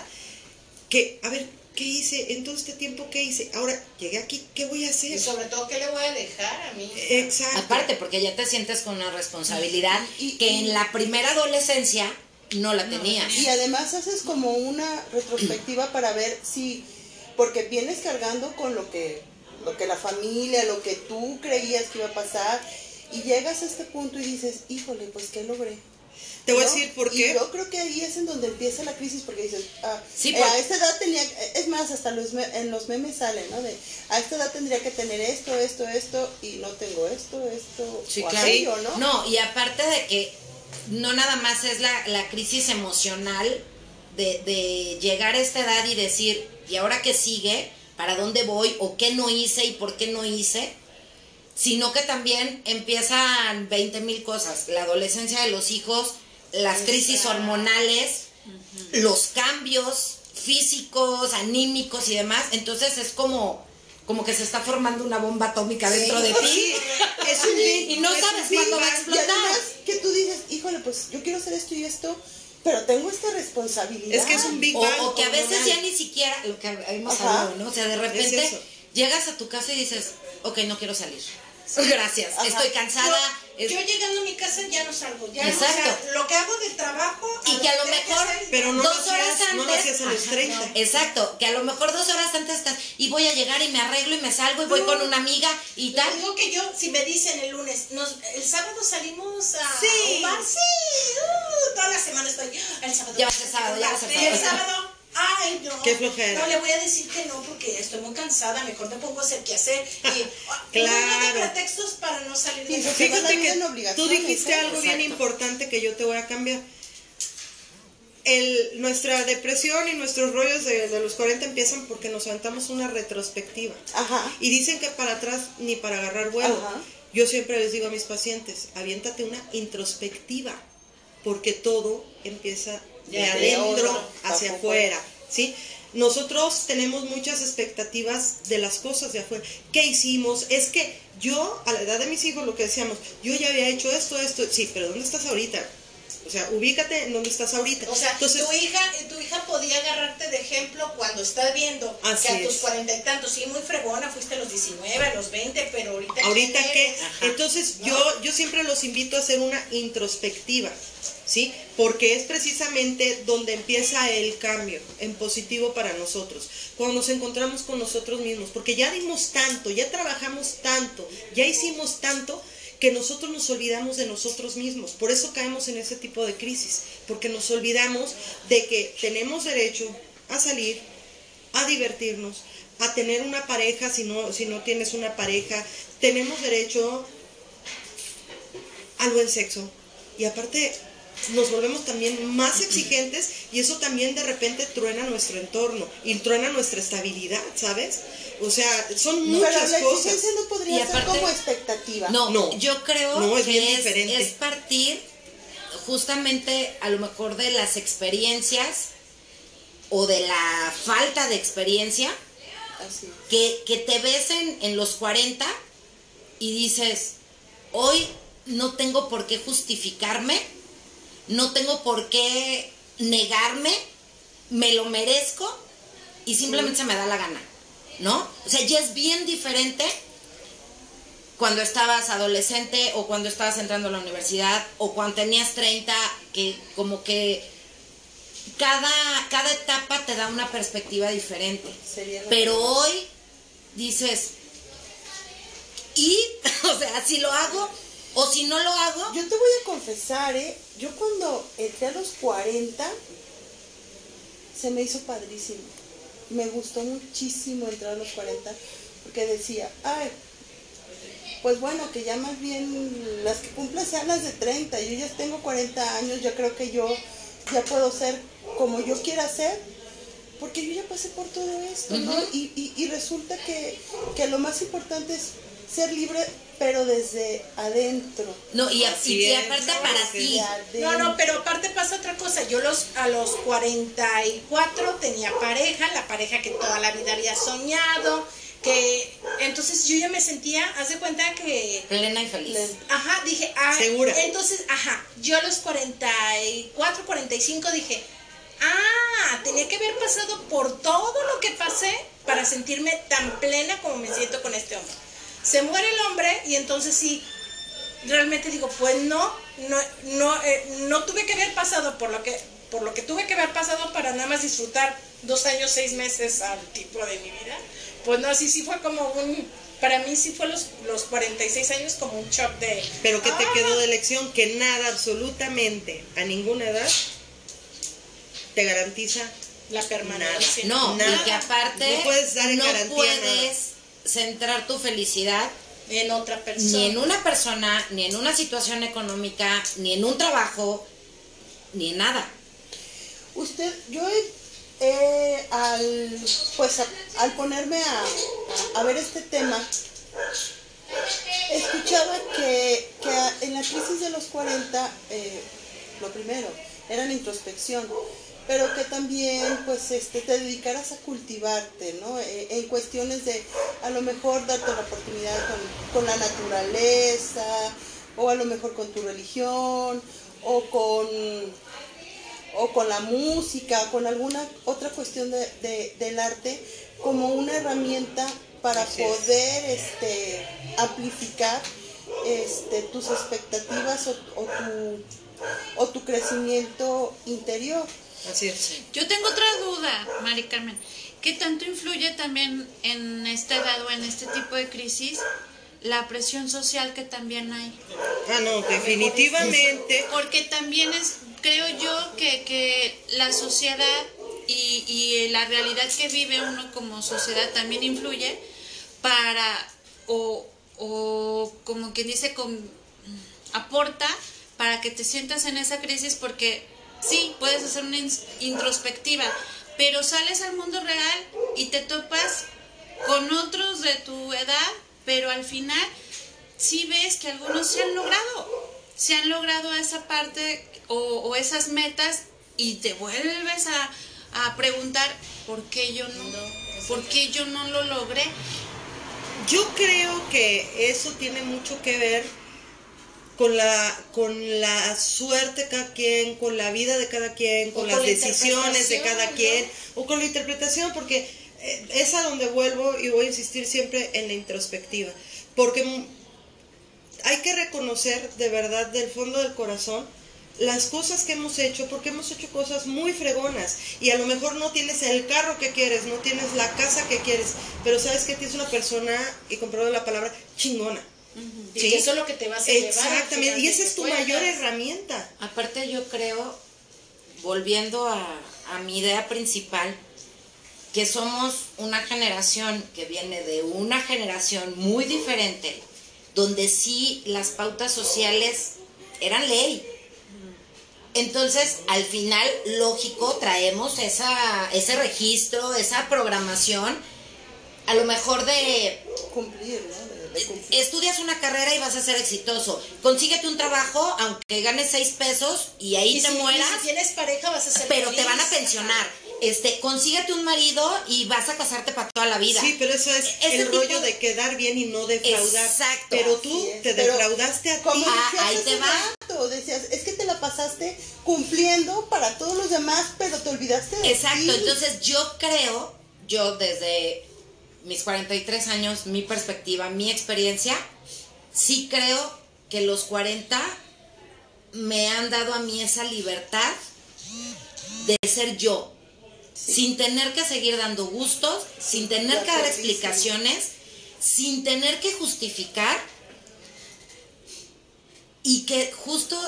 [SPEAKER 4] que, a ver, ¿qué hice en todo este tiempo? ¿Qué hice? Ahora llegué aquí, ¿qué voy a hacer?
[SPEAKER 3] Y sobre todo, ¿qué le voy a dejar a mí?
[SPEAKER 4] Exacto.
[SPEAKER 5] Aparte, porque ya te sientes con una responsabilidad
[SPEAKER 2] Y-
[SPEAKER 5] que
[SPEAKER 2] y-
[SPEAKER 5] en la primera adolescencia no la tenías.
[SPEAKER 2] Y además haces como una retrospectiva para ver si porque vienes cargando con lo que, lo que la familia, lo que tú creías que iba a pasar, y llegas a este punto y dices, híjole, pues ¿qué logré?
[SPEAKER 4] Te voy a decir por
[SPEAKER 2] Y
[SPEAKER 4] qué.
[SPEAKER 2] yo creo que ahí es en donde empieza la crisis, porque dices, ah,
[SPEAKER 5] Sí,
[SPEAKER 2] eh, a esta edad tenía, es más, hasta los me- en los memes sale, ¿no? De, a esta edad tendría que tener esto, esto, esto, y no tengo esto, esto,
[SPEAKER 5] Sí,
[SPEAKER 2] o
[SPEAKER 5] claro.
[SPEAKER 2] aquello, ¿no?
[SPEAKER 5] No, y aparte de que no nada más es la, la crisis emocional de, de llegar a esta edad y decir, ¿y ahora qué sigue? ¿Para dónde voy? ¿O qué no hice y por qué no hice? Sino que también empiezan 20 mil cosas. La adolescencia de los hijos, las crisis hormonales, los cambios físicos, anímicos y demás. Entonces es como, como que se está formando una bomba atómica dentro de ti.
[SPEAKER 4] Es un big-
[SPEAKER 5] Y no
[SPEAKER 4] es
[SPEAKER 5] sabes cuándo va a.
[SPEAKER 2] Y
[SPEAKER 5] explotar.
[SPEAKER 2] que tú dices, híjole, pues yo quiero hacer esto y esto, pero tengo esta responsabilidad.
[SPEAKER 4] Es que es un big
[SPEAKER 5] O,
[SPEAKER 4] bang.
[SPEAKER 5] o que a veces ya ni siquiera, lo que hemos
[SPEAKER 2] Ajá.
[SPEAKER 5] hablado, ¿no? O sea, de repente llegas a tu casa y dices, ok, no quiero salir. Gracias,
[SPEAKER 2] Ajá.
[SPEAKER 5] estoy cansada.
[SPEAKER 3] Yo,
[SPEAKER 5] es-
[SPEAKER 3] yo llegando a mi casa ya no salgo. Ya no,
[SPEAKER 5] Exacto.
[SPEAKER 3] o sea, lo que hago del trabajo.
[SPEAKER 5] Y que a lo mejor-
[SPEAKER 3] hacer,
[SPEAKER 4] Pero no lo
[SPEAKER 5] dos horas
[SPEAKER 4] hacías, no lo
[SPEAKER 5] antes.
[SPEAKER 4] hacías a los
[SPEAKER 5] Ajá,
[SPEAKER 4] 30.
[SPEAKER 5] no, exacto, que a lo mejor dos horas antes estás y voy a llegar y me arreglo y me salgo y voy con una amiga y tal.
[SPEAKER 3] digo que yo, si me dicen el lunes, nos, el sábado salimos a
[SPEAKER 4] Sí.
[SPEAKER 3] un bar, sí, uh, toda la semana estoy, el sábado.
[SPEAKER 5] Ya va a ser sábado, ya va a ser
[SPEAKER 3] Y el
[SPEAKER 5] sábado.
[SPEAKER 3] Ay, no.
[SPEAKER 4] Qué flojera.
[SPEAKER 3] No, le voy a decir que no, porque estoy muy cansada, mejor me pongo a hacer qué hacer. Y,
[SPEAKER 4] Claro.
[SPEAKER 3] tengo pretextos para no salir de
[SPEAKER 4] Fíjate que tú dijiste algo bien
[SPEAKER 5] Exacto.
[SPEAKER 4] importante que yo te voy a cambiar. El, nuestra depresión y nuestros rollos de, de los 40 empiezan porque nos aventamos una retrospectiva.
[SPEAKER 2] Ajá.
[SPEAKER 4] Y dicen que para atrás ni para agarrar vuelo.
[SPEAKER 2] Ajá.
[SPEAKER 4] Yo siempre les digo a mis pacientes, aviéntate una introspectiva, porque todo empieza de
[SPEAKER 2] Desde
[SPEAKER 4] adentro hacia afuera, ¿sí? Nosotros tenemos muchas expectativas de las cosas de afuera. ¿Qué hicimos? Es que yo, a la edad de mis hijos, lo que decíamos, yo ya había hecho esto, esto, sí, pero ¿dónde estás ahorita? O sea, ubícate en dónde estás ahorita.
[SPEAKER 3] O sea,
[SPEAKER 4] Entonces,
[SPEAKER 3] tu hija, tu hija podía agarrarte de ejemplo cuando está viendo
[SPEAKER 4] Así
[SPEAKER 3] que a tus cuarenta y tantos, sí, muy fregona, fuiste a los 19, a los 20, pero ahorita
[SPEAKER 4] ahorita
[SPEAKER 3] ¿quién
[SPEAKER 4] qué. entonces yo yo siempre los invito a hacer una introspectiva sí porque es precisamente donde empieza el cambio en positivo para nosotros. Cuando nos encontramos con nosotros mismos porque ya dimos tanto ya trabajamos tanto ya hicimos tanto que nosotros nos olvidamos de nosotros mismos. Por eso caemos en ese tipo de crisis, porque nos olvidamos de que tenemos derecho a salir, a divertirnos, a tener una pareja si no, si no tienes una pareja, tenemos derecho al buen sexo. Y aparte nos volvemos también más exigentes y eso también de repente truena nuestro entorno y truena nuestra estabilidad, ¿sabes? O sea, son
[SPEAKER 2] Pero
[SPEAKER 4] muchas
[SPEAKER 2] la
[SPEAKER 4] cosas.
[SPEAKER 2] no
[SPEAKER 5] Y
[SPEAKER 2] podría ser
[SPEAKER 5] aparte-
[SPEAKER 2] como expectativa.
[SPEAKER 5] No,
[SPEAKER 4] No.
[SPEAKER 5] yo creo
[SPEAKER 4] No, es
[SPEAKER 5] que
[SPEAKER 4] bien
[SPEAKER 5] es,
[SPEAKER 4] diferente.
[SPEAKER 5] es partir justamente a lo mejor de las experiencias o de la falta de experiencia
[SPEAKER 2] Así.
[SPEAKER 5] que, que te ves en, en los 40 y dices, hoy no tengo por qué justificarme, no tengo por qué negarme, me lo merezco y simplemente se me da la gana, ¿no? O sea, ya es bien diferente cuando estabas adolescente o cuando estabas entrando a la universidad o cuando tenías 30, que como que cada, cada etapa te da una perspectiva diferente. Pero hoy dices, y, o sea, si lo hago o si no lo hago,
[SPEAKER 2] Yo te voy a confesar, ¿eh? Yo cuando entré a los 40, se me hizo padrísimo. Me gustó muchísimo entrar a los 40, porque decía, ay, pues bueno, que ya más bien las que cumplan sean las de 30. Yo ya tengo 40 años, ya creo que yo ya puedo ser como yo quiera ser, porque yo ya pasé por todo esto, ¿no? y, y, y resulta que, que lo más importante es ser libre, pero desde adentro.
[SPEAKER 5] no, y, a-
[SPEAKER 4] Así
[SPEAKER 5] y, y
[SPEAKER 4] es,
[SPEAKER 5] aparte
[SPEAKER 4] ¿no?
[SPEAKER 5] para ti,
[SPEAKER 3] No, no, pero aparte pasa otra cosa. Yo los a los 44 tenía pareja, la pareja que toda la vida había soñado, que entonces yo ya me sentía, haz de cuenta que
[SPEAKER 5] plena y feliz.
[SPEAKER 3] Ajá, dije, ah,
[SPEAKER 4] Segura.
[SPEAKER 3] entonces, ajá, yo a los 44, 45 dije, ah, tenía que haber pasado por todo lo que pasé para sentirme tan plena como me siento con este hombre. Se muere el hombre y entonces sí, realmente digo, pues no, no, no, eh, no tuve que haber pasado por lo que por lo que tuve que haber pasado para nada más disfrutar dos años, seis meses al tipo de mi vida, pues no, sí, sí fue como un, para mí sí fue los, los 46 años como un shock de...
[SPEAKER 4] Pero ¿qué te
[SPEAKER 3] ah,
[SPEAKER 4] quedó de lección? Que nada, absolutamente, a ninguna edad, te garantiza
[SPEAKER 3] La permanencia.
[SPEAKER 5] No,
[SPEAKER 4] Nada.
[SPEAKER 5] y que aparte
[SPEAKER 4] No puedes dar en
[SPEAKER 5] no
[SPEAKER 4] garantía
[SPEAKER 5] puedes centrar tu felicidad
[SPEAKER 3] En otra persona.
[SPEAKER 5] ni en una persona, ni en una situación económica, ni en un trabajo, ni en nada.
[SPEAKER 2] Usted, yo he, al, pues a- al ponerme a, a ver este tema, escuchaba que, que en la crisis de los 40, eh, lo primero, era la introspección, pero que también pues este, te dedicaras a cultivarte, ¿no? Eh, en cuestiones de a lo mejor darte la oportunidad con, con la naturaleza, o a lo mejor con tu religión, o con o con la música, o con alguna otra cuestión de, de- del arte, como una herramienta para
[SPEAKER 4] Así es.
[SPEAKER 2] poder este, amplificar este, tus expectativas o, o tu, o tu crecimiento interior.
[SPEAKER 4] Así es.
[SPEAKER 6] Yo tengo otra duda, Mari Carmen. ¿Qué tanto influye también en esta edad o en este tipo de crisis la presión social que también hay?
[SPEAKER 4] Ah, no, definitivamente.
[SPEAKER 6] Porque también es, creo yo, que, que la sociedad y, y la realidad que vive uno como sociedad también influye para, o, o como quien dice, con, aporta para que te sientas en esa crisis porque sí, puedes hacer una introspectiva, pero sales al mundo real y te topas con otros de tu edad, pero al final sí ves que algunos se han logrado, se han logrado esa parte o, o esas metas y te vuelves a, a preguntar por qué yo no, por qué yo no lo logré.
[SPEAKER 4] Yo creo que eso tiene mucho que ver con la con la suerte de cada quien, con la vida de cada quien, con las
[SPEAKER 3] la
[SPEAKER 4] decisiones de cada quien, o con la interpretación, porque eh, es a donde vuelvo y voy a insistir siempre en la introspectiva, porque hay que reconocer de verdad del fondo del corazón las cosas que hemos hecho, porque hemos hecho cosas muy fregonas y a lo mejor no tienes el carro que quieres, no tienes la casa que quieres, pero sabes que tienes una persona, y comprobado la palabra, chingona.
[SPEAKER 3] Y
[SPEAKER 4] ¿sí?
[SPEAKER 3] que eso es lo que te vas a
[SPEAKER 4] Exactamente, y esa es tu
[SPEAKER 3] cuentas.
[SPEAKER 4] mayor herramienta.
[SPEAKER 5] Aparte yo creo, volviendo a, a mi idea principal, que somos una generación que viene de una generación muy diferente, donde sí las pautas sociales eran ley. Entonces, al final, lógico, traemos esa, ese registro, esa programación, a lo mejor de
[SPEAKER 2] Cumplir, ¿no? Cumplir.
[SPEAKER 5] estudias una carrera y vas a ser exitoso. Consíguete un trabajo, aunque ganes seis pesos y ahí
[SPEAKER 3] Y
[SPEAKER 5] te
[SPEAKER 3] si, y
[SPEAKER 5] mueras,
[SPEAKER 3] si tienes pareja vas a ser
[SPEAKER 5] pero te van a pensionar. Este, consíguete un marido y vas a casarte para toda la vida.
[SPEAKER 4] Sí, pero eso es
[SPEAKER 5] Ese
[SPEAKER 4] el
[SPEAKER 5] tipo-
[SPEAKER 4] rollo de quedar bien y no defraudar.
[SPEAKER 5] Exacto.
[SPEAKER 4] Pero tú te
[SPEAKER 2] pero
[SPEAKER 4] defraudaste a
[SPEAKER 2] Como
[SPEAKER 4] ti.
[SPEAKER 5] Ah,
[SPEAKER 2] decías
[SPEAKER 5] ahí te va.
[SPEAKER 2] rato, decías, es que te la pasaste cumpliendo para todos los demás, pero te olvidaste de
[SPEAKER 5] Exacto,
[SPEAKER 2] ti.
[SPEAKER 5] entonces yo creo, yo desde mis 43 años, mi perspectiva, mi experiencia, sí creo que los 40 me han dado a mí esa libertad de ser yo, sin tener que seguir dando gustos, sin tener que dar explicaciones, sin tener que justificar y que justo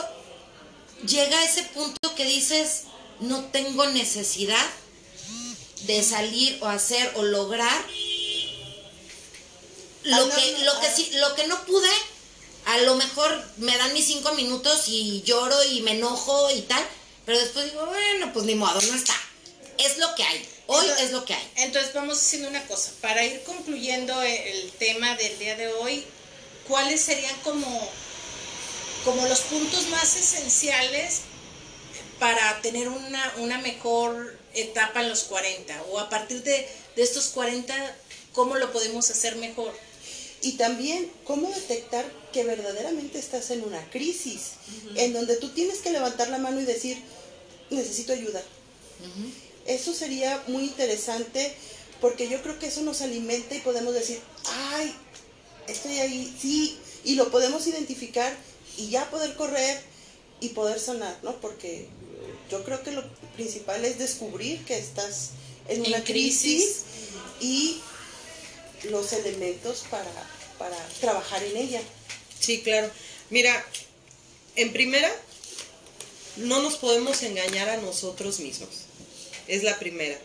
[SPEAKER 5] llega a ese punto que dices, no tengo necesidad de salir o hacer o lograr lo
[SPEAKER 2] no,
[SPEAKER 5] que
[SPEAKER 2] no,
[SPEAKER 5] lo que sí lo que no pude a lo mejor me dan mis cinco minutos y lloro y me enojo y tal pero después digo bueno pues ni modo no está es lo que hay hoy
[SPEAKER 3] Entonces-
[SPEAKER 5] es lo que hay
[SPEAKER 3] Entonces vamos haciendo una cosa, para ir concluyendo el tema del día de hoy, ¿cuáles serían como, como los puntos más esenciales para tener una, una mejor etapa en los 40? O a partir de, de estos 40, ¿cómo lo podemos hacer mejor?
[SPEAKER 2] Y también cómo detectar que verdaderamente estás en una crisis, en donde tú tienes que levantar la mano y decir, necesito ayuda. Eso sería muy interesante porque yo creo que eso nos alimenta y podemos decir, ay, estoy ahí, sí, y lo podemos identificar y ya poder correr y poder sanar, ¿no? Porque yo creo que lo principal es descubrir que estás en una
[SPEAKER 3] En
[SPEAKER 2] crisis,
[SPEAKER 3] crisis.
[SPEAKER 2] y los elementos para, para trabajar en ella.
[SPEAKER 4] Sí, claro. Mira, en primera, no nos podemos engañar a nosotros mismos. Es la primera.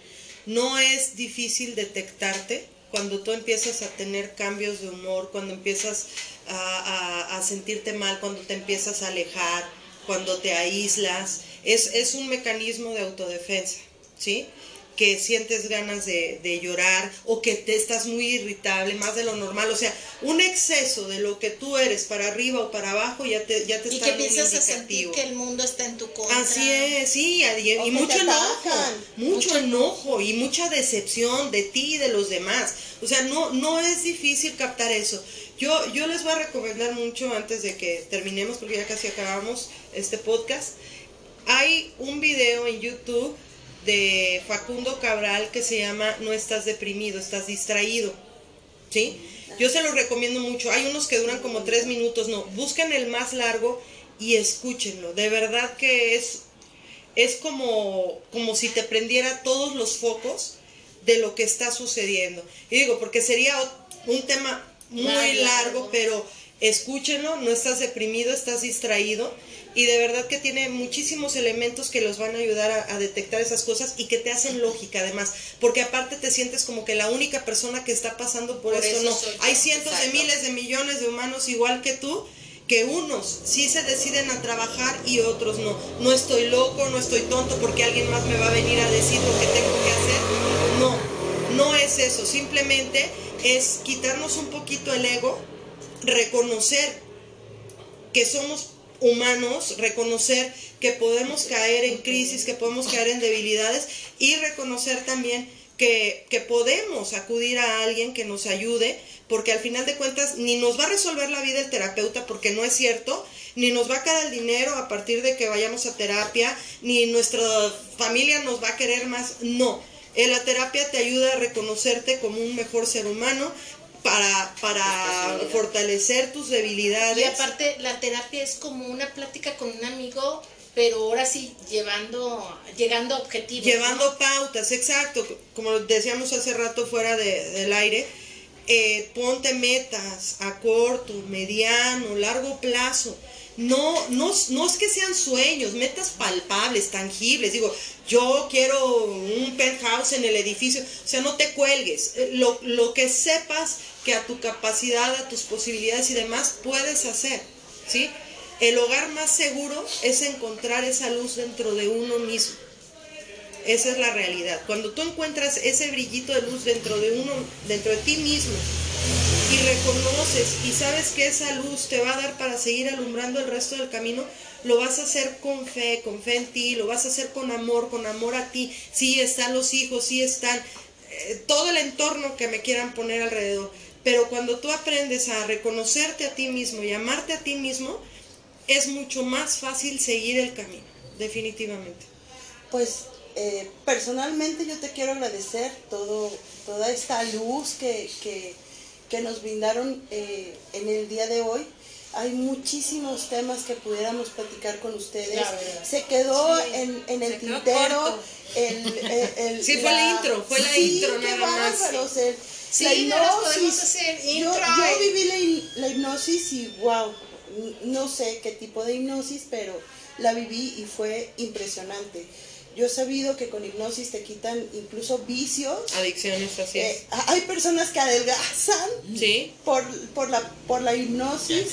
[SPEAKER 4] No es difícil detectarte cuando tú empiezas a tener cambios de humor, cuando empiezas a, a- sentirte mal, cuando te empiezas a alejar, cuando te aíslas. Es, es un mecanismo de autodefensa, ¿sí? Que sientes ganas de, de llorar o que te estás muy irritable, más de lo normal, o sea, un exceso de lo que tú eres para arriba o para abajo ya te, ya te
[SPEAKER 3] Y
[SPEAKER 4] está
[SPEAKER 3] que empiezas a sentir
[SPEAKER 4] indicativo.
[SPEAKER 3] que el mundo está en tu contra.
[SPEAKER 4] Así es, sí, y, y
[SPEAKER 2] que
[SPEAKER 4] mucho enojo,
[SPEAKER 2] atacan.
[SPEAKER 4] mucho enojo y mucha decepción de ti y de los demás. O sea, no, no es difícil captar eso. Yo, yo les voy a recomendar mucho antes de que terminemos, porque ya casi acabamos este podcast. Hay un video en YouTube de Facundo Cabral que se llama No estás deprimido, estás distraído. ¿Sí? Yo se los recomiendo mucho. Hay unos que duran como tres minutos, no. Busquen el más largo y escúchenlo. De verdad que es, es como, como si te prendiera todos los focos de lo que está sucediendo. Y digo, porque sería un tema muy largo. pero escúchenlo, no estás deprimido, estás distraído. Y de verdad que tiene muchísimos elementos que los van a ayudar a, a detectar esas cosas y que te hacen lógica además. Porque aparte te sientes como que la única persona que está pasando por,
[SPEAKER 3] Por
[SPEAKER 4] esto
[SPEAKER 3] eso
[SPEAKER 4] no. Hay cientos de miles de millones de humanos igual que tú que unos sí se deciden a trabajar y otros no. No estoy loco, no estoy tonto porque alguien más me va a venir a decir lo que tengo que hacer. No, no es eso. Simplemente es quitarnos un poquito el ego, reconocer que somos humanos, reconocer que podemos caer en crisis, que podemos caer en debilidades y reconocer también que, que podemos acudir a alguien que nos ayude, porque al final de cuentas ni nos va a resolver la vida el terapeuta, porque no es cierto, ni nos va a caer el dinero a partir de que vayamos a terapia, ni nuestra familia nos va a querer más, no. Eh, La terapia te ayuda a reconocerte como un mejor ser humano, para, para fortalecer tus debilidades.
[SPEAKER 3] Y aparte, la terapia es como una plática con un amigo, pero ahora sí llevando, llegando a objetivos.
[SPEAKER 4] Llevando
[SPEAKER 3] ¿no?
[SPEAKER 4] pautas, exacto, como decíamos hace rato fuera de- del aire, eh, ponte metas a corto, mediano, largo plazo. No, no, no es que sean sueños, metas palpables, tangibles. Digo, yo quiero un penthouse en el edificio. O sea, no te cuelgues. Eh, Lo, lo que sepas que a tu capacidad, a tus posibilidades y demás puedes hacer. ¿sí? El hogar más seguro es encontrar esa luz dentro de uno mismo. Esa es la realidad. Cuando tú encuentras ese brillito de luz dentro de uno, dentro de ti mismo, y reconoces y sabes que esa luz te va a dar para seguir alumbrando el resto del camino, lo vas a hacer con fe, con fe en ti, lo vas a hacer con amor, con amor a ti. Sí están los hijos, sí están eh, todo el entorno que me quieran poner alrededor. Pero cuando tú aprendes a reconocerte a ti mismo y amarte a ti mismo, es mucho más fácil seguir el camino, definitivamente.
[SPEAKER 2] Pues eh, personalmente yo te quiero agradecer todo, toda esta luz que, que, que nos brindaron eh, en el día de hoy. Hay muchísimos temas que pudiéramos platicar con ustedes. Se quedó
[SPEAKER 6] Sí,
[SPEAKER 2] en, en el tintero. El, el- el-
[SPEAKER 4] Sí, fue la intro, fue la intro nada más.
[SPEAKER 2] bárbaro, o sea,
[SPEAKER 3] Sí,
[SPEAKER 2] la
[SPEAKER 3] no
[SPEAKER 2] hipnosis.
[SPEAKER 3] podemos hacer
[SPEAKER 2] Yo,
[SPEAKER 3] intro
[SPEAKER 2] yo
[SPEAKER 3] y-
[SPEAKER 2] viví la, la hipnosis y wow, no sé qué tipo de hipnosis, pero la viví y fue impresionante. Yo he sabido que con hipnosis te quitan incluso vicios.
[SPEAKER 4] Adicciones, así es.
[SPEAKER 2] Eh, hay personas que adelgazan
[SPEAKER 4] Sí,
[SPEAKER 2] por, por, la, por la hipnosis.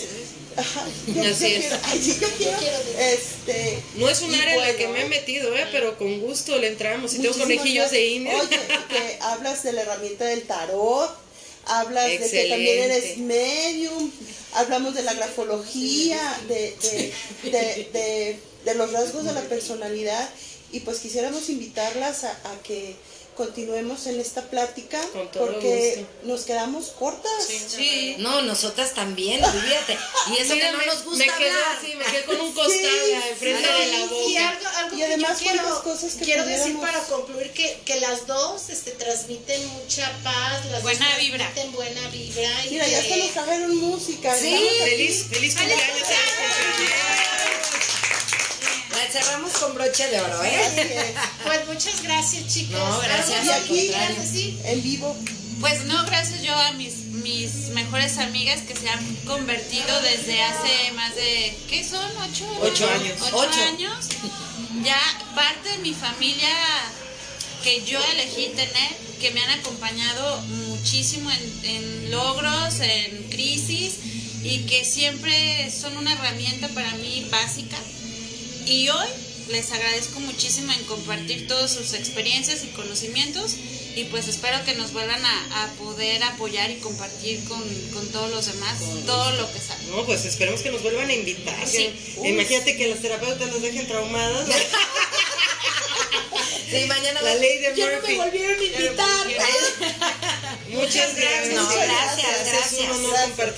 [SPEAKER 2] Ajá, yo,
[SPEAKER 4] Así
[SPEAKER 2] yo
[SPEAKER 4] es.
[SPEAKER 2] quiero, ay, yo quiero,
[SPEAKER 3] quiero
[SPEAKER 2] este,
[SPEAKER 4] no es un área en la que me he metido, ¿eh? pero con gusto le entramos. Y tengo conejillos de. India.
[SPEAKER 2] Oye, que hablas de la herramienta del tarot, hablas de que también eres medium, hablamos de la grafología, de, de, de, de- de los rasgos de la personalidad y pues quisiéramos invitarlas a, a que continuemos en esta plática
[SPEAKER 4] Con todo
[SPEAKER 2] porque
[SPEAKER 4] gusto.
[SPEAKER 2] nos quedamos cortas.
[SPEAKER 4] Sí.
[SPEAKER 5] No, nosotras también, olvídate. Y eso
[SPEAKER 4] Mira,
[SPEAKER 5] que no
[SPEAKER 4] me-
[SPEAKER 5] nos gusta
[SPEAKER 4] me quedé
[SPEAKER 5] hablar.
[SPEAKER 4] así, me quedé con un costal
[SPEAKER 2] Sí,
[SPEAKER 4] enfrente
[SPEAKER 2] sí.
[SPEAKER 4] de la boca.
[SPEAKER 3] Y algo, algo
[SPEAKER 2] Y
[SPEAKER 3] que
[SPEAKER 2] además,
[SPEAKER 3] yo quiero,
[SPEAKER 2] cosas que
[SPEAKER 3] quiero decir para concluir que, que las dos este, transmiten mucha paz, las
[SPEAKER 6] Buena
[SPEAKER 3] dos
[SPEAKER 6] vibra.
[SPEAKER 3] transmiten buena vibra. y
[SPEAKER 2] Mira, ya
[SPEAKER 3] que-
[SPEAKER 2] hasta nos trajeron música.
[SPEAKER 5] Sí.
[SPEAKER 4] Feliz, feliz cumpleaños.
[SPEAKER 5] Cerramos con broche de oro, ¿eh?
[SPEAKER 3] Pues muchas gracias, chicos.
[SPEAKER 5] No, gracias,
[SPEAKER 2] Y aquí, sí, en vivo.
[SPEAKER 6] Pues no, gracias yo a mis, mis mejores amigas que se han convertido desde hace más de, ¿qué son? ¿Ocho?
[SPEAKER 4] Ocho años.
[SPEAKER 6] Ocho,
[SPEAKER 5] Ocho.
[SPEAKER 6] años. Ya parte de mi familia que yo elegí tener, que me han acompañado muchísimo en, en logros, en crisis y que siempre son una herramienta para mí básica. Y hoy les agradezco muchísimo en compartir todas sus experiencias y conocimientos y pues espero que nos vuelvan a, a poder apoyar y compartir con, con todos los demás todo lo que saben.
[SPEAKER 4] No, pues esperemos que nos vuelvan a invitar.
[SPEAKER 6] Sí.
[SPEAKER 4] que- Imagínate que las terapeutas nos dejen traumadas.
[SPEAKER 5] Sí, mañana
[SPEAKER 4] La ley de
[SPEAKER 5] Ya no me
[SPEAKER 4] Murphy.
[SPEAKER 5] volvieron a invitar.
[SPEAKER 4] Muchas gracias.
[SPEAKER 5] No, gracias,
[SPEAKER 4] Es un
[SPEAKER 5] gracias.
[SPEAKER 4] honor compartir